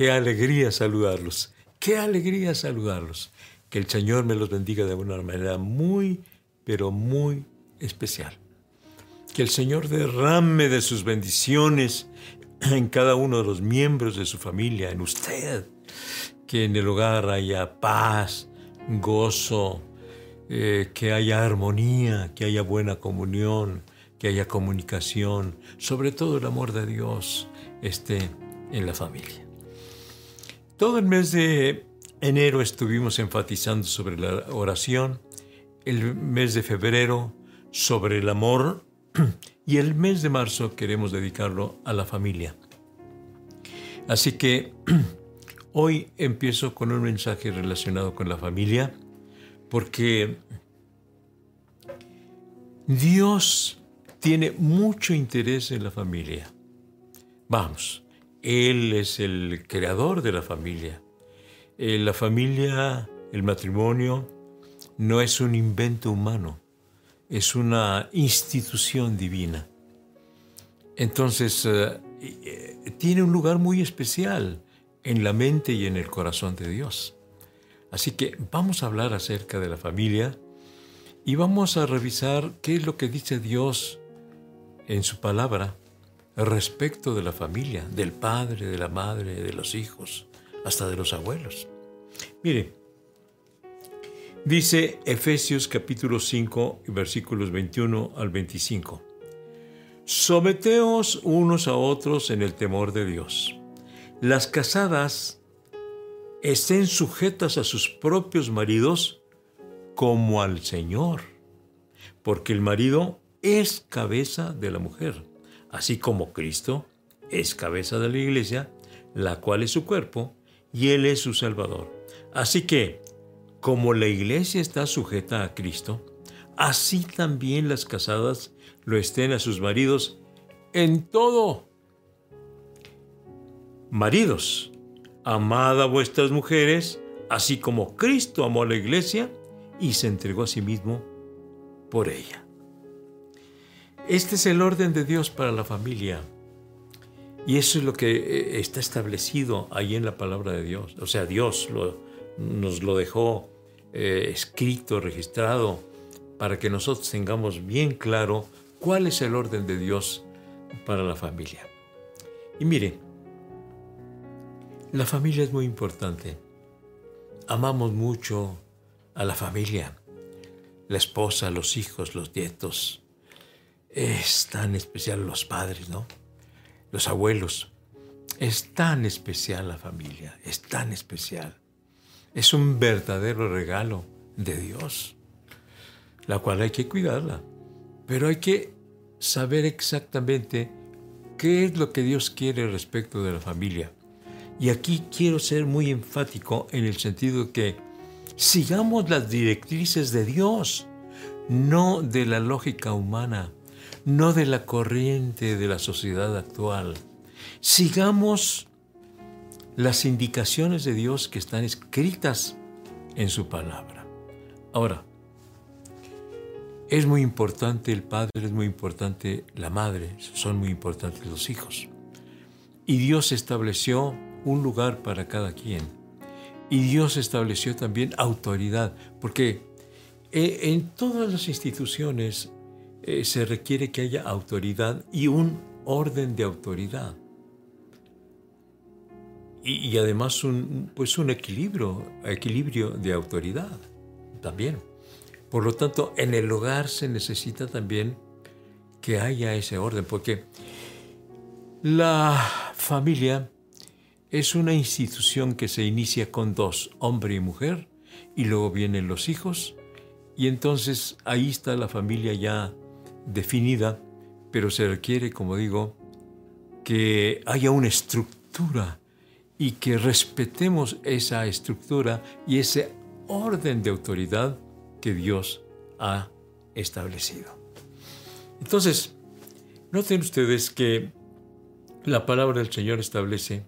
Qué alegría saludarlos. Qué alegría saludarlos. Que el Señor me los bendiga de una manera muy, pero muy especial. Que el Señor derrame de sus bendiciones en cada uno de los miembros de su familia, en usted. Que en el hogar haya paz, gozo, eh, que haya armonía, que haya buena comunión, que haya comunicación, sobre todo el amor de Dios esté en la familia. Todo el mes de enero estuvimos enfatizando sobre la oración, el mes de febrero sobre el amor y el mes de marzo queremos dedicarlo a la familia. Así que hoy empiezo con un mensaje relacionado con la familia porque Dios tiene mucho interés en la familia. Vamos, Él es el creador de la familia. Eh, la familia, el matrimonio, no es un invento humano, es una institución divina. Entonces, eh, eh, tiene un lugar muy especial en la mente y en el corazón de Dios. Así que vamos a hablar acerca de la familia y vamos a revisar qué es lo que dice Dios en su palabra respecto de la familia, del padre, de la madre, de los hijos, hasta de los abuelos. Mire, dice Efesios capítulo 5, versículos 21 al 25. Someteos unos a otros en el temor de Dios. Las casadas estén sujetas a sus propios maridos como al Señor, porque el marido es cabeza de la mujer, así como Cristo es cabeza de la iglesia, la cual es su cuerpo, y Él es su Salvador. Así que, como la iglesia está sujeta a Cristo, así también las casadas lo estén a sus maridos en todo. Maridos, amad a vuestras mujeres, así como Cristo amó a la iglesia y se entregó a sí mismo por ella. Este es el orden de Dios para la familia. Y eso es lo que eh, está establecido ahí en la palabra de Dios. O sea, Dios nos lo dejó eh, escrito, registrado, para que nosotros tengamos bien claro cuál es el orden de Dios para la familia. Y mire, la familia es muy importante. Amamos mucho a la familia, la esposa, los hijos, los nietos. Es tan especial los padres, ¿no? Los abuelos. Es tan especial la familia, es tan especial. Es un verdadero regalo de Dios, la cual hay que cuidarla. Pero hay que saber exactamente qué es lo que Dios quiere respecto de la familia. Y aquí quiero ser muy enfático en el sentido que sigamos las directrices de Dios, no de la lógica humana, no de la corriente de la sociedad actual. Sigamos las indicaciones de Dios que están escritas en su palabra. Ahora, es muy importante el padre, es muy importante la madre, son muy importantes los hijos. Y Dios estableció un lugar para cada quien. Y Dios estableció también autoridad, porque eh, en todas las instituciones eh, se requiere que haya autoridad y un orden de autoridad. Y, además un, pues un equilibrio, equilibrio de autoridad también. Por lo tanto, en el hogar se necesita también que haya ese orden, porque la familia es una institución que se inicia con dos, hombre y mujer, y luego vienen los hijos, y entonces ahí está la familia ya definida, pero se requiere, como digo, que haya una estructura y que respetemos esa estructura y ese orden de autoridad que Dios ha establecido. Entonces, noten ustedes que la palabra del Señor establece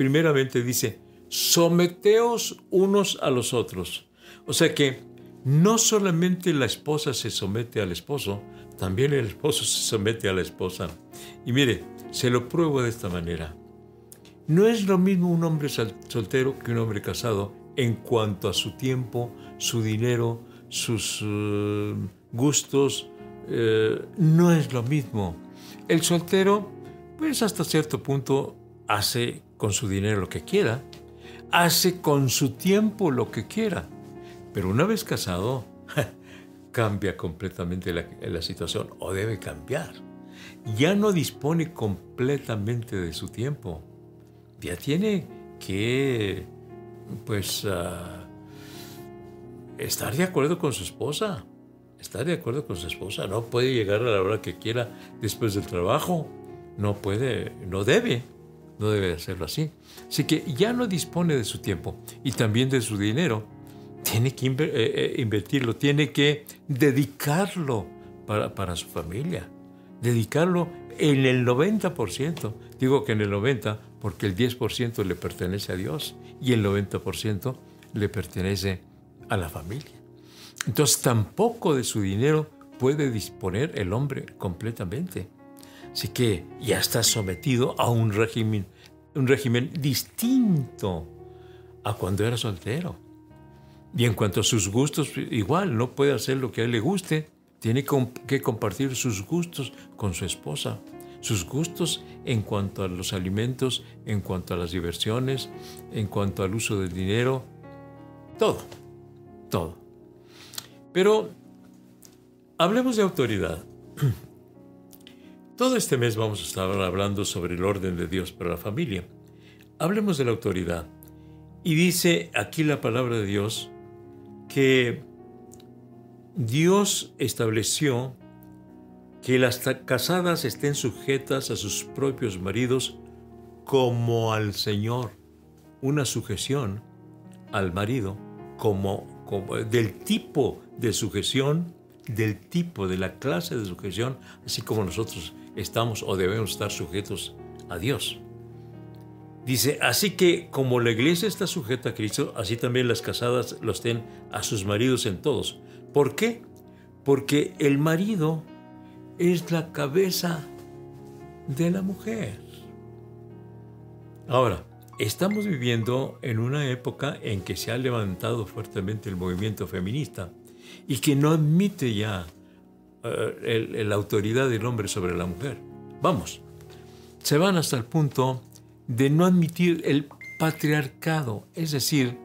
primeramente dice, someteos unos a los otros. O sea que no solamente la esposa se somete al esposo, también el esposo se somete a la esposa. Y mire, se lo pruebo de esta manera. No es lo mismo un hombre soltero que un hombre casado en cuanto a su tiempo, su dinero, sus eh, gustos. Eh, no es lo mismo. El soltero, pues hasta cierto punto, hace con su dinero lo que quiera, hace con su tiempo lo que quiera. Pero una vez casado, cambia completamente la, situación o debe cambiar. Ya no dispone completamente de su tiempo. Ya tiene que, pues, ah, estar de acuerdo con su esposa. Estar de acuerdo con su esposa. No puede llegar a la hora que quiera después del trabajo. No puede, no debe. No debe hacerlo así. Así que ya no dispone de su tiempo y también de su dinero tiene que eh, eh, invertirlo, tiene que dedicarlo para, su familia, dedicarlo en el 90%. Digo que en el 90% porque el 10% le pertenece a Dios y el 90% le pertenece a la familia. Entonces tampoco de su dinero puede disponer el hombre completamente. Así que ya está sometido a un régimen, un régimen distinto a cuando era soltero. Y en cuanto a sus gustos, igual, no puede hacer lo que a él le guste. Tiene que compartir sus gustos con su esposa. Sus gustos en cuanto a los alimentos, en cuanto a las diversiones, en cuanto al uso del dinero. Todo. Todo. Pero hablemos de autoridad. Todo este mes vamos a estar hablando sobre el orden de Dios para la familia. Hablemos de la autoridad. Y dice aquí la palabra de Dios que Dios estableció que las casadas estén sujetas a sus propios maridos como al Señor, una sujeción al marido como, del tipo de sujeción, del tipo de la clase de sujeción, así como nosotros estamos o debemos estar sujetos a Dios. Dice, así que como la iglesia está sujeta a Cristo, así también las casadas lo estén a sus maridos en todos. ¿Por qué? Porque el marido es la cabeza de la mujer. Ahora, estamos viviendo en una época en que se ha levantado fuertemente el movimiento feminista y que no admite ya eh, la autoridad del hombre sobre la mujer. Vamos, se van hasta el punto de no admitir el patriarcado, es decir,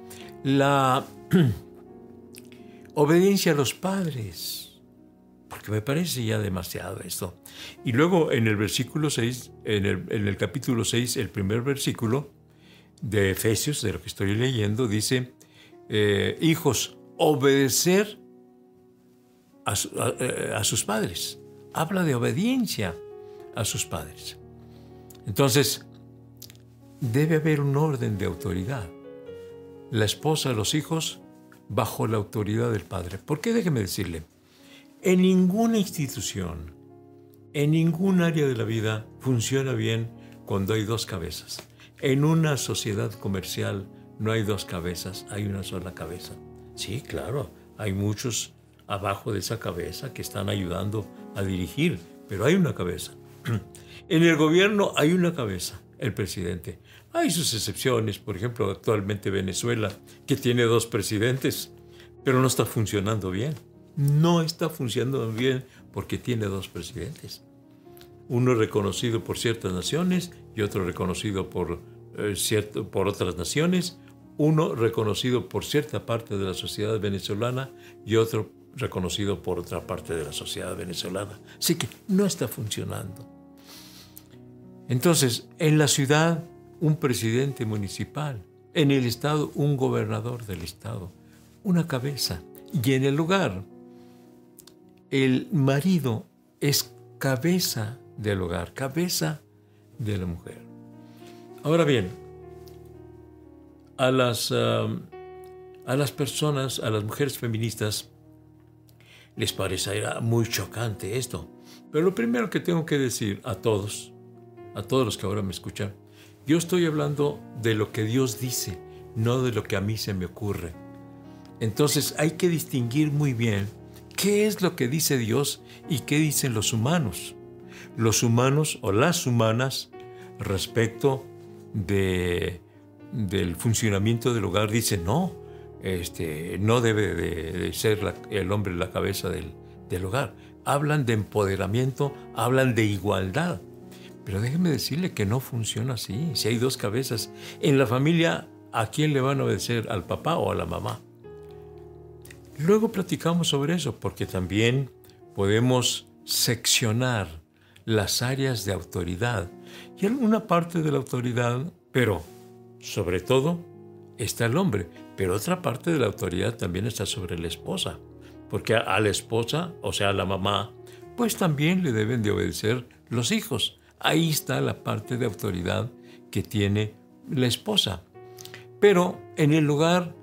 la obediencia a los padres, porque me parece ya demasiado esto. Y luego en el versículo 6, en el, capítulo 6, el primer versículo de Efesios, de lo que estoy leyendo, dice, eh, hijos, obedecer a, a sus padres. Habla de obediencia a sus padres. Entonces, debe haber un orden de autoridad. La esposa, los hijos, bajo la autoridad del padre. ¿Por qué? Déjeme decirle, en ninguna institución, en ningún área de la vida funciona bien cuando hay dos cabezas. En una sociedad comercial no hay dos cabezas, hay una sola cabeza. Sí, claro, hay muchos abajo de esa cabeza que están ayudando a dirigir, pero hay una cabeza. En el gobierno hay una cabeza, el presidente. Hay sus excepciones, por ejemplo, actualmente Venezuela, que tiene dos presidentes, pero no está funcionando bien. No está funcionando bien porque tiene dos presidentes. Uno reconocido por ciertas naciones y otro reconocido por, eh, cierto, por otras naciones. Uno reconocido por cierta parte de la sociedad venezolana y otro reconocido por otra parte de la sociedad venezolana. Así que no está funcionando. Entonces, en la ciudad un presidente municipal, en el Estado un gobernador del Estado, una cabeza. Y en el lugar, el marido es cabeza del hogar, cabeza de la mujer. Ahora bien, a las, um, a las personas, a las mujeres feministas, les parecerá muy chocante esto. Pero lo primero que tengo que decir a todos, a todos los que ahora me escuchan, yo estoy hablando de lo que Dios dice, no de lo que a mí se me ocurre. Entonces hay que distinguir muy bien qué es lo que dice Dios y qué dicen los humanos. Los humanos o las humanas respecto de, del funcionamiento del hogar dice no, este, no debe de, ser el hombre la cabeza del hogar. Hablan de empoderamiento, hablan de igualdad. Pero déjeme decirle que no funciona así. Si hay dos cabezas en la familia, ¿a quién le van a obedecer? ¿Al papá o a la mamá? Luego platicamos sobre eso, porque también podemos seccionar las áreas de autoridad y alguna parte de la autoridad, pero sobre todo está el hombre, pero otra parte de la autoridad también está sobre la esposa, porque a, la esposa, o sea, a la mamá, pues también le deben de obedecer los hijos. Ahí está la parte de autoridad que tiene la esposa. Pero en el lugar,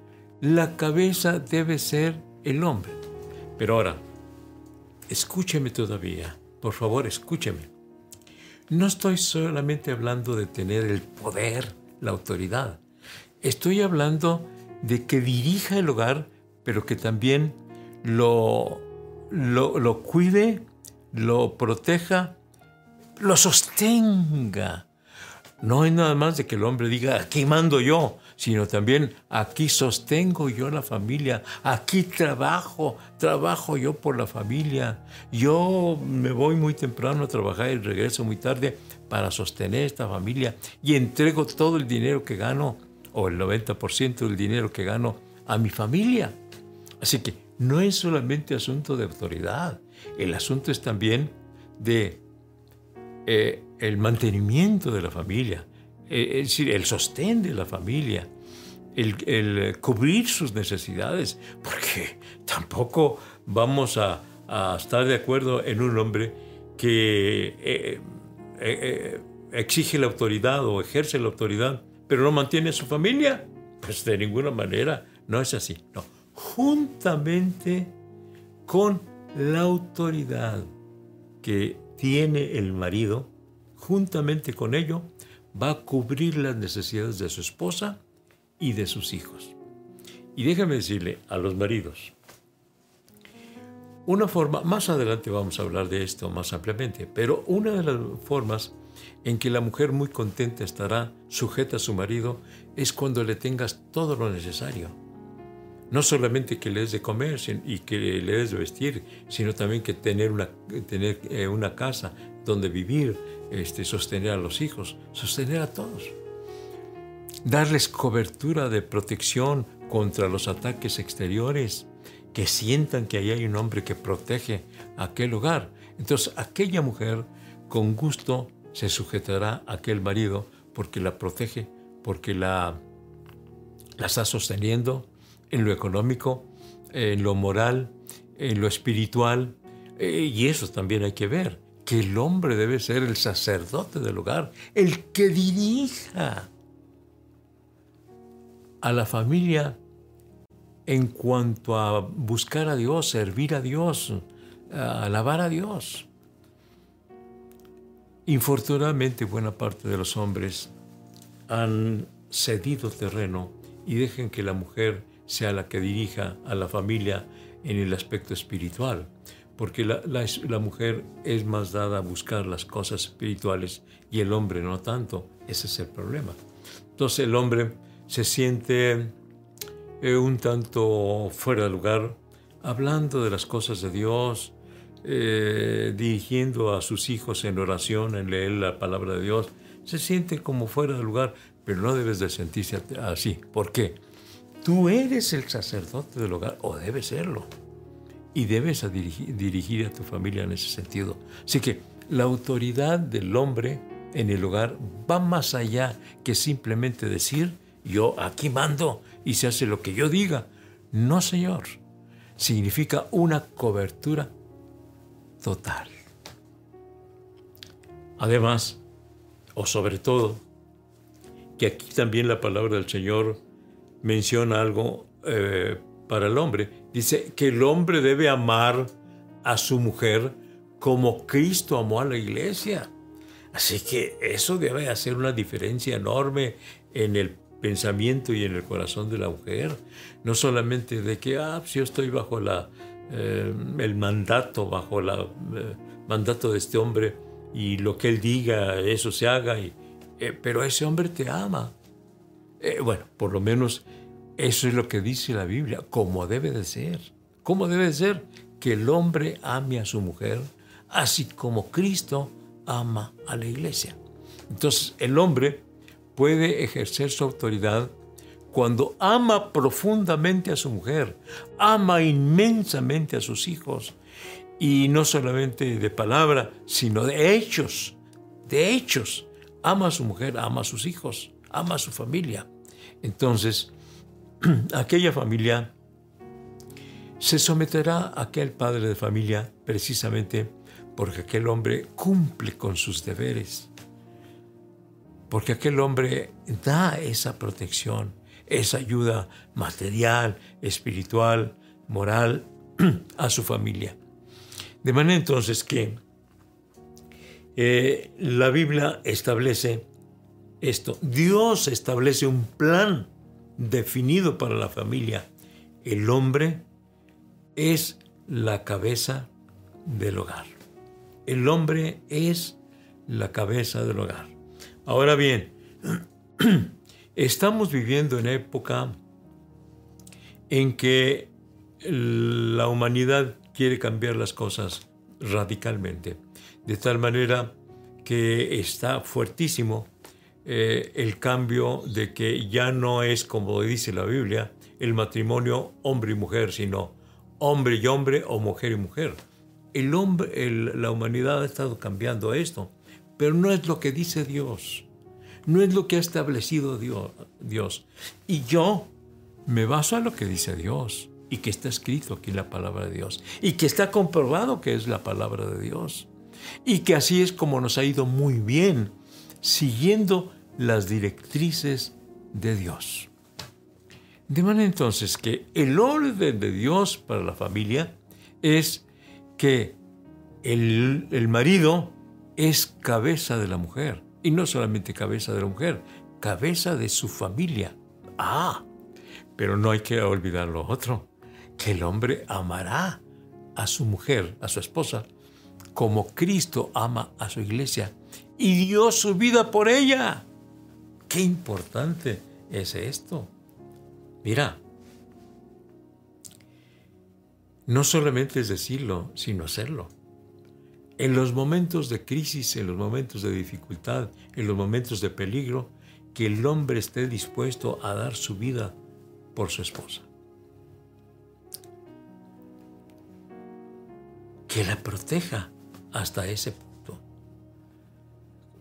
la cabeza debe ser el hombre. Pero ahora, escúcheme todavía, por favor, escúcheme. No estoy solamente hablando de tener el poder, la autoridad. Estoy hablando de que dirija el hogar, pero que también lo, lo, lo cuide, lo proteja, lo sostenga. No es nada más de que el hombre diga, aquí mando yo, sino también aquí sostengo yo la familia, aquí trabajo, trabajo yo por la familia. Yo me voy muy temprano a trabajar y regreso muy tarde para sostener esta familia y entrego todo el dinero que gano, o el 90% del dinero que gano, a mi familia. Así que no es solamente asunto de autoridad, el asunto es también de eh, el mantenimiento de la familia, eh, es decir, el sostén de la familia, el, cubrir sus necesidades, porque tampoco vamos a, estar de acuerdo en un hombre que eh, exige la autoridad o ejerce la autoridad, pero no mantiene a su familia. Pues de ninguna manera no es así. No, juntamente con la autoridad que tiene el marido, juntamente con ello, va a cubrir las necesidades de su esposa y de sus hijos. Y déjame decirle a los maridos, una forma, más adelante vamos a hablar de esto más ampliamente, pero una de las formas en que la mujer muy contenta estará sujeta a su marido es cuando le tengas todo lo necesario. No solamente que le des de comer y que le des de vestir, sino también que tener una, tener, eh, una casa donde vivir, este, sostener a los hijos, sostener a todos. Darles cobertura de protección contra los ataques exteriores, que sientan que ahí hay un hombre que protege aquel hogar. Entonces aquella mujer con gusto se sujetará a aquel marido porque la protege, porque la, la está sosteniendo en lo económico, en lo moral, en lo espiritual. Eh, y eso también hay que ver que el hombre debe ser el sacerdote del hogar, el que dirija a la familia en cuanto a buscar a Dios, servir a Dios, alabar a Dios. Infortunadamente buena parte de los hombres han cedido terreno y dejen que la mujer sea la que dirija a la familia en el aspecto espiritual porque la, mujer es más dada a buscar las cosas espirituales y el hombre no tanto. Ese es el problema. Entonces el hombre se siente eh, un tanto fuera de lugar, hablando de las cosas de Dios, eh, dirigiendo a sus hijos en oración, en leer la palabra de Dios. Se siente como fuera de lugar, pero no debes de sentirse así. ¿Por qué? Tú eres el sacerdote del hogar, o debes serlo y debes dirigir, a tu familia en ese sentido. Así que la autoridad del hombre en el hogar va más allá que simplemente decir, yo aquí mando y se hace lo que yo diga. No, Señor. Significa una cobertura total. Además, o sobre todo, que aquí también la palabra del Señor menciona algo eh, para el hombre. Dice que el hombre debe amar a su mujer como Cristo amó a la iglesia. Así que eso debe hacer una diferencia enorme en el pensamiento y en el corazón de la mujer. No solamente de que, ah, pues yo estoy bajo la, eh, el mandato, bajo el eh, mandato de este hombre y lo que él diga, eso se haga. Y pero ese hombre te ama. Eh, bueno, por lo menos eso es lo que dice la Biblia, como debe de ser. ¿Cómo debe de ser? Que el hombre ame a su mujer, así como Cristo ama a la iglesia. Entonces, el hombre puede ejercer su autoridad cuando ama profundamente a su mujer, ama inmensamente a sus hijos, y no solamente de palabra, sino de hechos, de hechos. Ama a su mujer, ama a sus hijos, ama a su familia. Entonces, aquella familia se someterá a aquel padre de familia precisamente porque aquel hombre cumple con sus deberes, porque aquel hombre da esa protección, esa ayuda material, espiritual, moral a su familia. De manera entonces que eh, la Biblia establece esto. Dios establece un plan definido para la familia. El hombre es la cabeza del hogar. El hombre es la cabeza del hogar. Ahora bien, estamos viviendo en época en que la humanidad quiere cambiar las cosas radicalmente, de tal manera que está fuertísimo eh, el cambio de que ya no es como dice la Biblia, el matrimonio hombre y mujer, sino hombre y hombre o mujer y mujer. El hombre, la humanidad ha estado cambiando esto, pero no es lo que dice Dios, no es lo que ha establecido Dios. Dios. Y yo me baso a lo que dice Dios y que está escrito aquí en la palabra de Dios y que está comprobado que es la palabra de Dios y que así es como nos ha ido muy bien siguiendo las directrices de Dios. De manera entonces que el orden de Dios para la familia es que el, el, marido es cabeza de la mujer. Y no solamente cabeza de la mujer, cabeza de su familia. Ah, pero no hay que olvidar lo otro que el hombre amará a su mujer, a su esposa, como Cristo ama a su iglesia y dio su vida por ella. Qué importante es esto. Mira, no solamente es decirlo, sino hacerlo. En los momentos de crisis, en los momentos de dificultad, en los momentos de peligro, que el hombre esté dispuesto a dar su vida por su esposa. que la proteja hasta ese punto.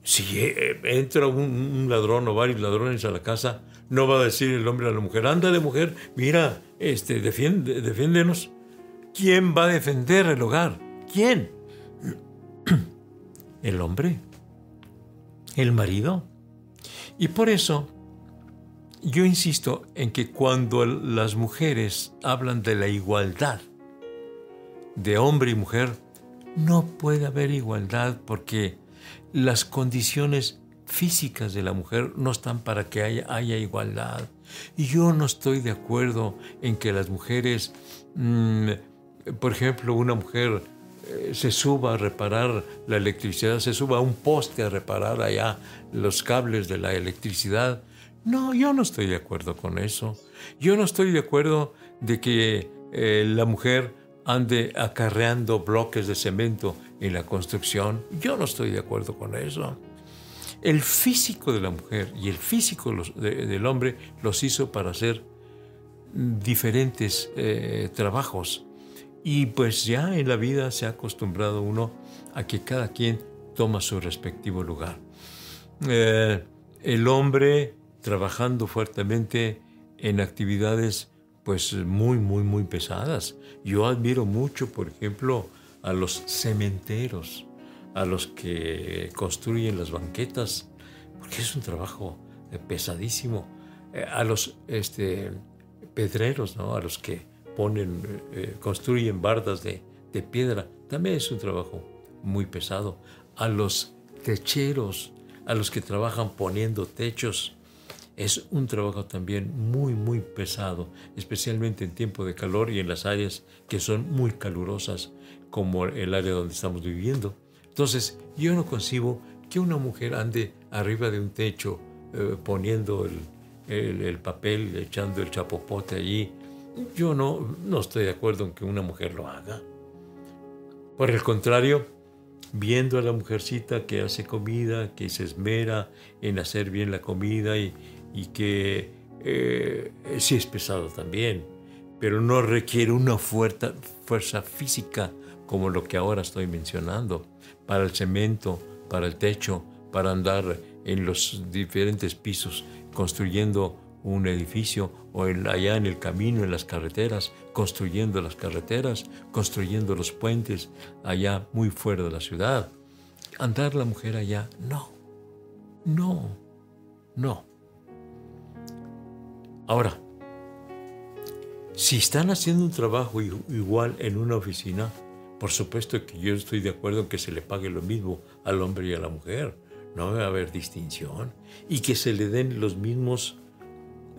Si eh, entra un, ladrón o varios ladrones a la casa, no va a decir el hombre a la mujer, ándale mujer, mira, este, defiende, defiéndenos. ¿Quién va a defender el hogar? ¿Quién? El hombre, el marido. Y por eso yo insisto en que cuando las mujeres hablan de la igualdad, de hombre y mujer, no puede haber igualdad porque las condiciones físicas de la mujer no están para que haya, igualdad. Y yo no estoy de acuerdo en que las mujeres, mm, por ejemplo, una mujer eh, se suba a reparar la electricidad, se suba a un poste a reparar allá los cables de la electricidad. No, yo no estoy de acuerdo con eso. Yo no estoy de acuerdo de que eh, la mujer ande acarreando bloques de cemento en la construcción. Yo no estoy de acuerdo con eso. El físico de la mujer y el físico del hombre los hizo para hacer diferentes eh, trabajos. Y pues ya en la vida se ha acostumbrado uno a que cada quien toma su respectivo lugar. Eh, el hombre trabajando fuertemente en actividades pues muy, muy, muy pesadas. Yo admiro mucho, por ejemplo, a los cementeros, a los que construyen las banquetas, porque es un trabajo eh, pesadísimo, eh, a los este, pedreros, ¿no? a los que ponen, eh, construyen bardas de, de piedra, también es un trabajo muy pesado, a los techeros, a los que trabajan poniendo techos, es un trabajo también muy, muy pesado, especialmente en tiempo de calor y en las áreas que son muy calurosas, como el área donde estamos viviendo. Entonces, yo no concibo que una mujer ande arriba de un techo eh, poniendo el, el, papel, echando el chapopote allí. Yo no, no estoy de acuerdo en que una mujer lo haga. Por el contrario, viendo a la mujercita que hace comida, que se esmera en hacer bien la comida y, y que eh, sí es pesado también, pero no requiere una fuerza, fuerza física como lo que ahora estoy mencionando, para el cemento, para el techo, para andar en los diferentes pisos construyendo un edificio o allá en el camino, en las carreteras, construyendo las carreteras, construyendo los puentes allá muy fuera de la ciudad. Andar la mujer allá, no, no, no. Ahora, si están haciendo un trabajo igual en una oficina, por supuesto que yo estoy de acuerdo en que se le pague lo mismo al hombre y a la mujer. No va a haber distinción. Y que se le den los mismos,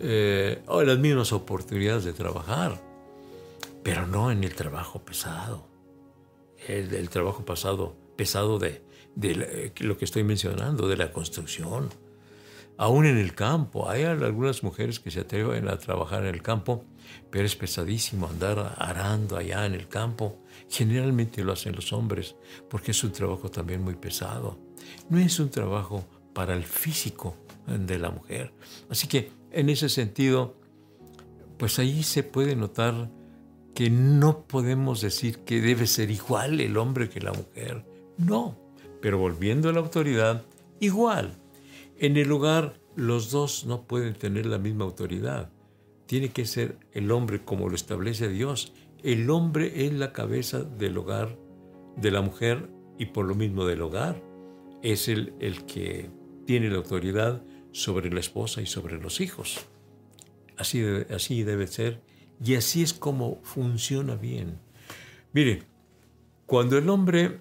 eh, las mismas oportunidades de trabajar. Pero no en el trabajo pesado. El, trabajo pasado, pesado de, de lo que estoy mencionando, de la construcción aún en el campo. Hay algunas mujeres que se atreven a trabajar en el campo, pero es pesadísimo andar arando allá en el campo. Generalmente lo hacen los hombres porque es un trabajo también muy pesado. No es un trabajo para el físico de la mujer. Así que en ese sentido, pues ahí se puede notar que no podemos decir que debe ser igual el hombre que la mujer. No, pero volviendo a la autoridad, igual. En el hogar los dos no pueden tener la misma autoridad. Tiene que ser el hombre como lo establece Dios. El hombre es la cabeza del hogar de la mujer y por lo mismo del hogar. Es el, el que tiene la autoridad sobre la esposa y sobre los hijos. Así debe, así debe ser y así es como funciona bien. Mire, cuando el hombre,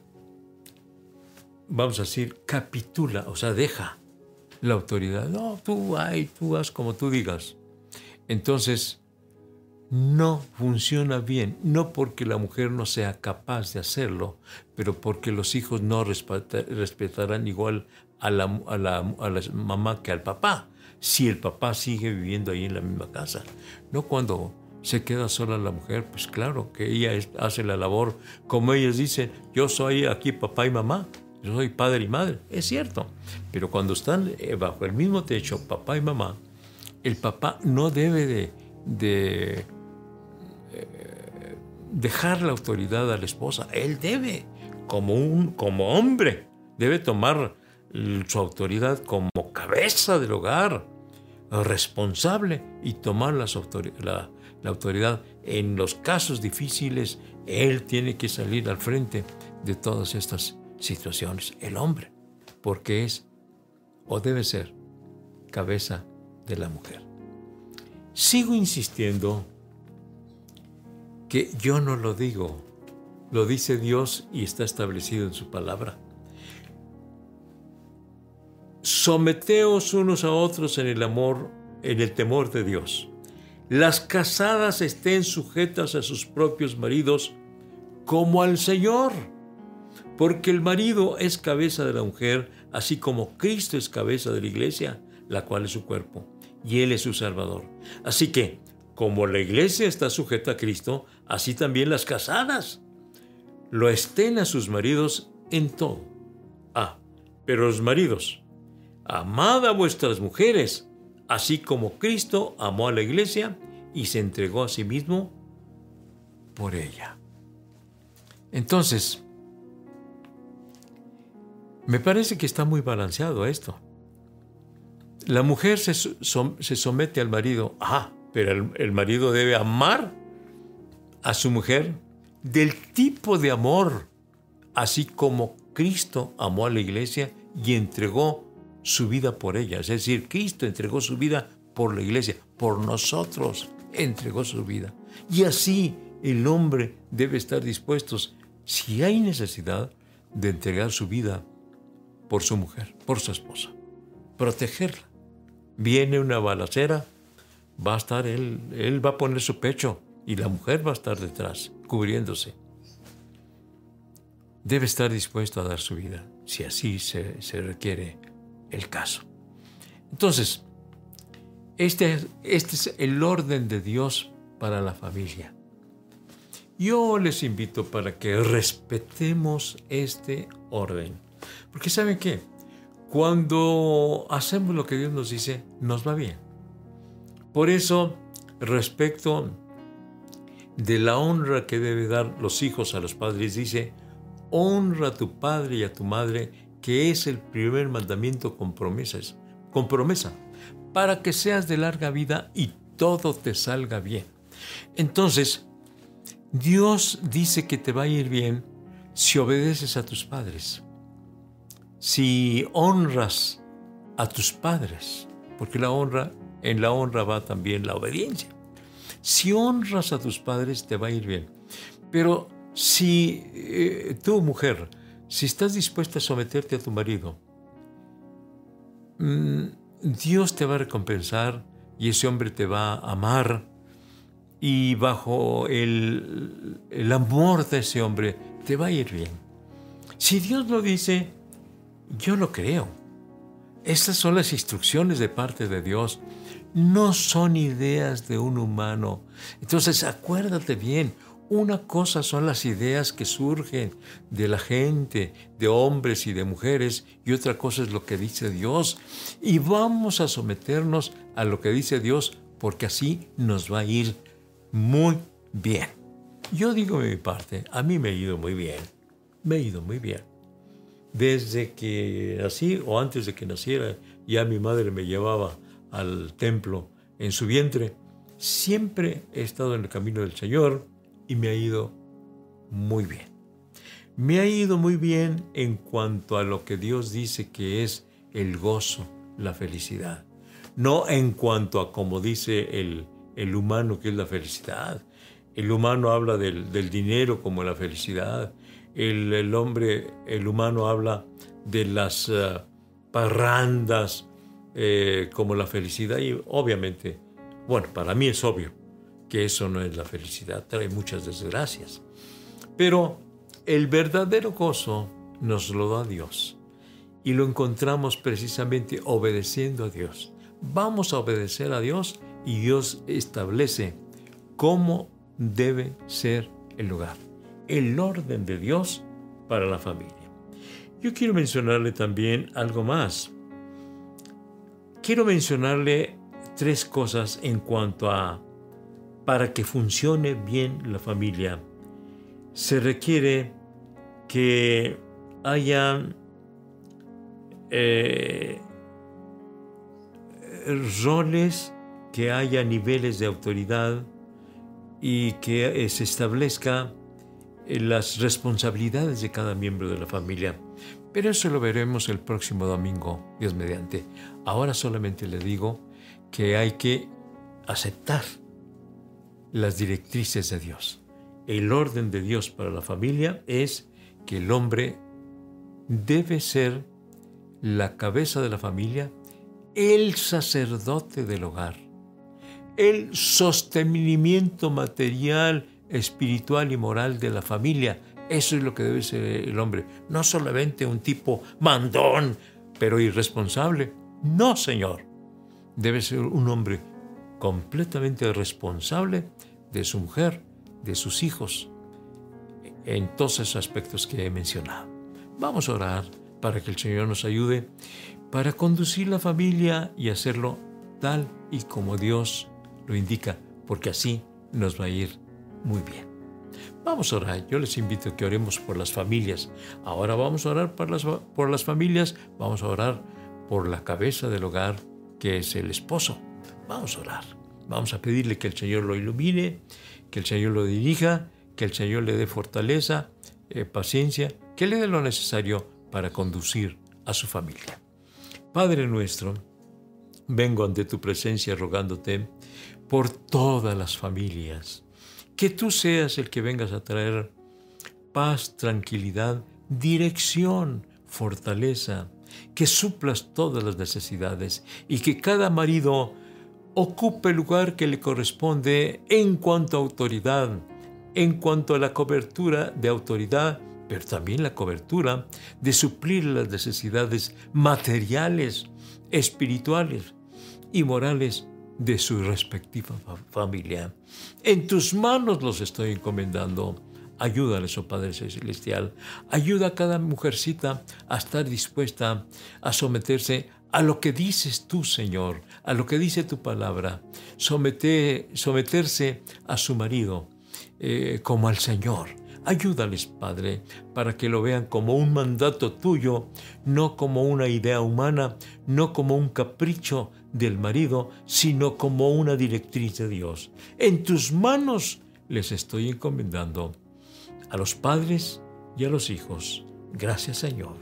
vamos a decir, capitula, o sea, deja la autoridad. No, tú, ay, tú haz como tú digas. Entonces, no funciona bien, no porque la mujer no sea capaz de hacerlo, pero porque los hijos no respetarán igual a la, a, la, a la, mamá que al papá, si el papá sigue viviendo ahí en la misma casa. No cuando se queda sola la mujer, pues claro que ella hace la labor, como ellos dicen, yo soy aquí papá y mamá, yo soy padre y madre, es cierto. Pero cuando están eh, bajo el mismo techo, papá y mamá, el papá no debe de, eh, dejar la autoridad a la esposa. Él debe, como, un, como hombre, debe tomar su autoridad como cabeza del hogar, responsable, y tomar la, la autoridad. En los casos difíciles, él tiene que salir al frente de todas estas situaciones el hombre, porque es o debe ser cabeza la mujer. Sigo insistiendo que yo no lo digo, lo dice Dios y está establecido en su palabra. Someteos unos a otros en el amor, en el temor de Dios. Las casadas estén sujetas a sus propios maridos como al Señor porque el marido es cabeza de la mujer, así como Cristo es cabeza de la iglesia, la cual es su cuerpo, y Él es su Salvador. Así que, como la iglesia está sujeta a Cristo, así también las casadas lo estén a sus maridos en todo. Ah, pero los maridos, amad a vuestras mujeres, así como Cristo amó a la iglesia y se entregó a sí mismo por ella. Entonces, me parece que está muy balanceado esto. La mujer se, somete al marido, ah, pero el, marido debe amar a su mujer del tipo de amor, así como Cristo amó a la iglesia y entregó su vida por ella. Es decir, Cristo entregó su vida por la iglesia, por nosotros entregó su vida. Y así el hombre debe estar dispuesto, si hay necesidad, de entregar su vida por su mujer, por su esposa. Protegerla. Viene una balacera, va a estar él, él va a poner su pecho y la mujer va a estar detrás, cubriéndose. debe estar dispuesto a dar su vida, si así se, requiere el caso. Entonces, este, este es el orden de Dios para la familia. Yo les invito para que respetemos este orden. Porque ¿saben qué? Cuando hacemos lo que Dios nos dice, nos va bien. Por eso, respecto de la honra que debe dar los hijos a los padres, dice, honra a tu padre y a tu madre, que es el primer mandamiento con promesas, con promesa, para que seas de larga vida y todo te salga bien. Entonces, Dios dice que te va a ir bien si obedeces a tus padres, si honras a tus padres, porque la honra, en la honra va también la obediencia. Si honras a tus padres, te va a ir bien. Pero si eh, tú, mujer, si estás dispuesta a someterte a tu marido, mm, Dios te va a recompensar y ese hombre te va a amar y bajo el, el amor de ese hombre te va a ir bien. Si Dios lo dice, yo lo creo. Estas son las instrucciones de parte de Dios. No son ideas de un humano. Entonces acuérdate bien, una cosa son las ideas que surgen de la gente, de hombres y de mujeres, y otra cosa es lo que dice Dios. Y vamos a someternos a lo que dice Dios, porque así nos va a ir muy bien. Yo digo mi parte, a mí me ha ido muy bien. Me ha ido muy bien. Desde que nací o antes de que naciera, ya mi madre me llevaba al templo en su vientre. Siempre he estado en el camino del Señor y me ha ido muy bien. Me ha ido muy bien en cuanto a lo que Dios dice que es el gozo, la felicidad. No en cuanto a como dice el, el humano que es la felicidad. El humano habla del, dinero como la felicidad. El, hombre, el humano habla de las eh, parrandas eh, como la felicidad. Y obviamente, bueno, para mí es obvio que eso no es la felicidad, trae muchas desgracias. Pero el verdadero gozo nos lo da Dios y lo encontramos precisamente obedeciendo a Dios. Vamos a obedecer a Dios y Dios establece cómo debe ser el lugar, el orden de Dios para la familia. Yo quiero mencionarle también algo más. Quiero mencionarle tres cosas en cuanto a para que funcione bien la familia, se requiere que haya eh, roles, que haya niveles de autoridad y que eh, se establezca las responsabilidades de cada miembro de la familia. Pero eso lo veremos el próximo domingo, Dios mediante. Ahora solamente le digo que hay que aceptar las directrices de Dios. El orden de Dios para la familia es que el hombre debe ser la cabeza de la familia, el sacerdote del hogar, el sostenimiento material, espiritual y moral de la familia. Eso es lo que debe ser el hombre. No solamente un tipo mandón, pero irresponsable. No, Señor. Debe ser un hombre completamente responsable de su mujer, de sus hijos, en todos esos aspectos que he mencionado. Vamos a orar para que el Señor nos ayude para conducir la familia y hacerlo tal y como Dios lo indica, porque así nos va a ir muy bien. Vamos a orar, yo les invito a que oremos por las familias. Ahora vamos a orar por las, por las familias, vamos a orar por la cabeza del hogar, que es el esposo. Vamos a orar. Vamos a pedirle que el Señor lo ilumine, que el Señor lo dirija, que el Señor le dé fortaleza, eh, paciencia, que le dé lo necesario para conducir a su familia. Padre nuestro, vengo ante tu presencia rogándote por todas las familias, que tú seas el que vengas a traer paz, tranquilidad, dirección, fortaleza, que suplas todas las necesidades y que cada marido ocupe el lugar que le corresponde en cuanto a autoridad, en cuanto a la cobertura de autoridad pero también la cobertura de suplir las necesidades materiales, espirituales y morales de su respectiva familia. En tus manos los estoy encomendando. Ayúdales, oh Padre Celestial. Ayuda a cada mujercita a estar dispuesta a someterse a lo que dices tú, Señor, a lo que dice tu palabra. someterse a su marido eh, como al Señor. Ayúdales, Padre, para que lo vean como un mandato tuyo, no como una idea humana, no como un capricho del marido, sino como una directriz de Dios. En tus manos les estoy encomendando a los padres y a los hijos. Gracias Señor.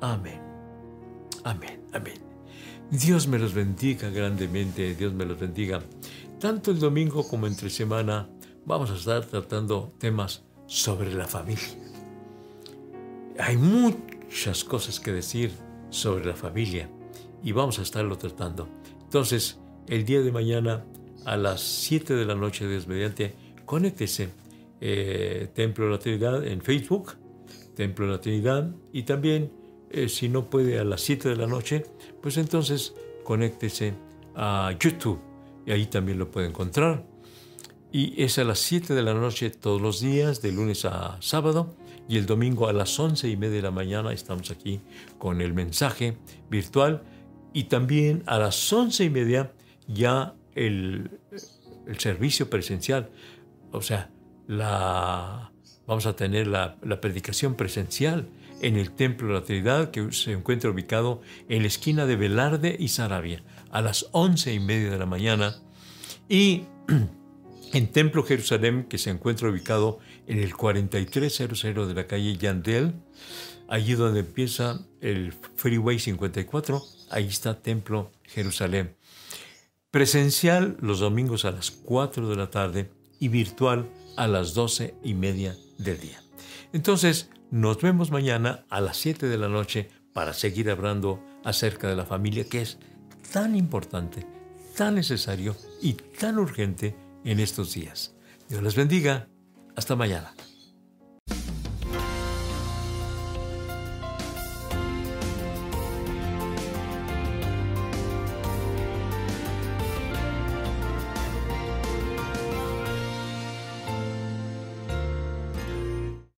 Amén. Amén. Amén. Dios me los bendiga grandemente. Dios me los bendiga. Tanto el domingo como entre semana vamos a estar tratando temas sobre la familia. Hay muchas cosas que decir sobre la familia y vamos a estarlo tratando. Entonces, el día de mañana a las 7 de la noche, Dios mediante, conéctese eh, Templo de la Trinidad en Facebook, Templo de la Trinidad, y también, eh, si no puede a las 7 de la noche, pues entonces conéctese a YouTube, y ahí también lo puede encontrar. Y es a las 7 de la noche todos los días, de lunes a sábado, y el domingo a las 11 y media de la mañana estamos aquí con el mensaje virtual y también a las once y media ya el, servicio presencial, o sea, vamos a tener la, la, predicación presencial en el Templo de la Trinidad que se encuentra ubicado en la esquina de Velarde y Sarabia a las once y media de la mañana. Y en Templo Jerusalén que se encuentra ubicado en el 4300 de la calle Yandel allí donde empieza el Freeway 54, ahí está Templo Jerusalén. Presencial los domingos a las 4 de la tarde y virtual a las 12 y media del día. Entonces, nos vemos mañana a las 7 de la noche para seguir hablando acerca de la familia que es tan importante, tan necesario y tan urgente en estos días. Dios les bendiga. Hasta mañana.